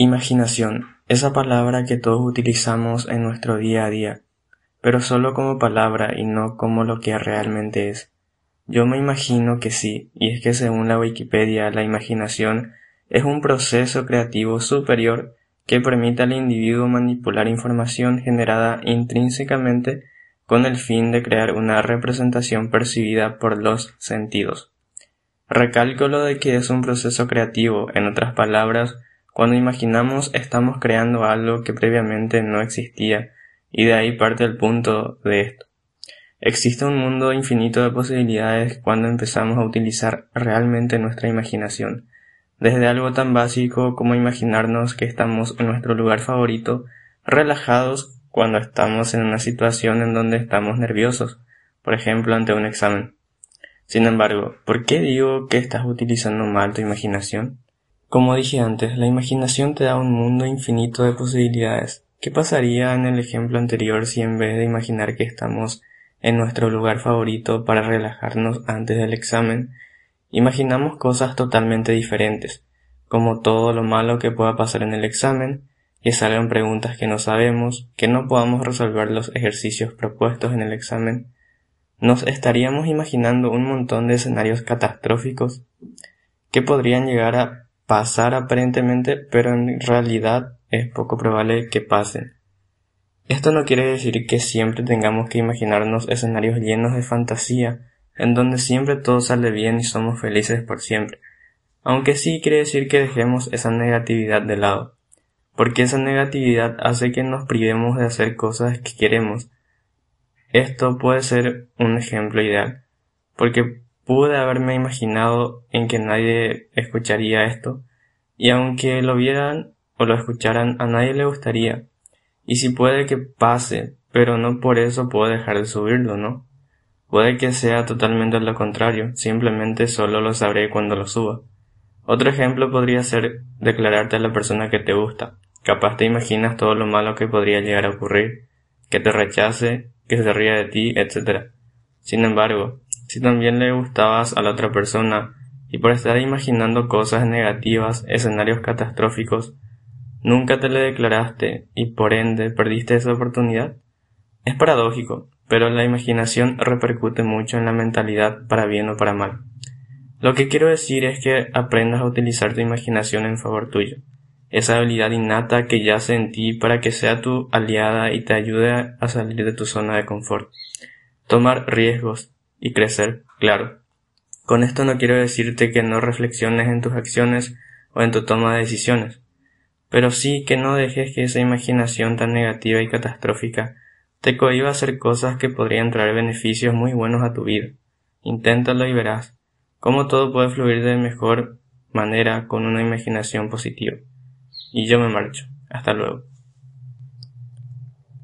Imaginación, esa palabra que todos utilizamos en nuestro día a día, pero solo como palabra y no como lo que realmente es. Yo me imagino que sí, y es que según la Wikipedia, la imaginación es un proceso creativo superior que permite al individuo manipular información generada intrínsecamente con el fin de crear una representación percibida por los sentidos. Recalco lo de que es un proceso creativo, en otras palabras, cuando imaginamos estamos creando algo que previamente no existía, y de ahí parte el punto de esto. Existe un mundo infinito de posibilidades cuando empezamos a utilizar realmente nuestra imaginación, desde algo tan básico como imaginarnos que estamos en nuestro lugar favorito, relajados cuando estamos en una situación en donde estamos nerviosos, por ejemplo ante un examen. Sin embargo, ¿por qué digo que estás utilizando mal tu imaginación? Como dije antes, la imaginación te da un mundo infinito de posibilidades. ¿Qué pasaría en el ejemplo anterior si en vez de imaginar que estamos en nuestro lugar favorito para relajarnos antes del examen, imaginamos cosas totalmente diferentes, como todo lo malo que pueda pasar en el examen, que salgan preguntas que no sabemos, que no podamos resolver los ejercicios propuestos en el examen, nos estaríamos imaginando un montón de escenarios catastróficos que podrían llegar a pasar aparentemente, pero en realidad es poco probable que pasen. Esto no quiere decir que siempre tengamos que imaginarnos escenarios llenos de fantasía, en donde siempre todo sale bien y somos felices por siempre, aunque sí quiere decir que dejemos esa negatividad de lado, porque esa negatividad hace que nos privemos de hacer cosas que queremos. Esto puede ser un ejemplo ideal, porque Pude haberme imaginado en que nadie escucharía esto, y aunque lo vieran o lo escucharan, a nadie le gustaría. Y si puede que pase, pero no por eso puedo dejar de subirlo, ¿no? Puede que sea totalmente lo contrario, simplemente solo lo sabré cuando lo suba. Otro ejemplo podría ser declararte a la persona que te gusta. Capaz te imaginas todo lo malo que podría llegar a ocurrir, que te rechace, que se ría de ti, etc. Sin embargo, si también le gustabas a la otra persona y por estar imaginando cosas negativas, escenarios catastróficos, nunca te le declaraste y por ende perdiste esa oportunidad? Es paradójico, pero la imaginación repercute mucho en la mentalidad para bien o para mal. Lo que quiero decir es que aprendas a utilizar tu imaginación en favor tuyo, esa habilidad innata que yace en ti para que sea tu aliada y te ayude a salir de tu zona de confort. Tomar riesgos, y crecer, claro. Con esto no quiero decirte que no reflexiones en tus acciones o en tu toma de decisiones, pero sí que no dejes que esa imaginación tan negativa y catastrófica te cohiba a hacer cosas que podrían traer beneficios muy buenos a tu vida. Inténtalo y verás cómo todo puede fluir de mejor manera con una imaginación positiva. Y yo me marcho. Hasta luego.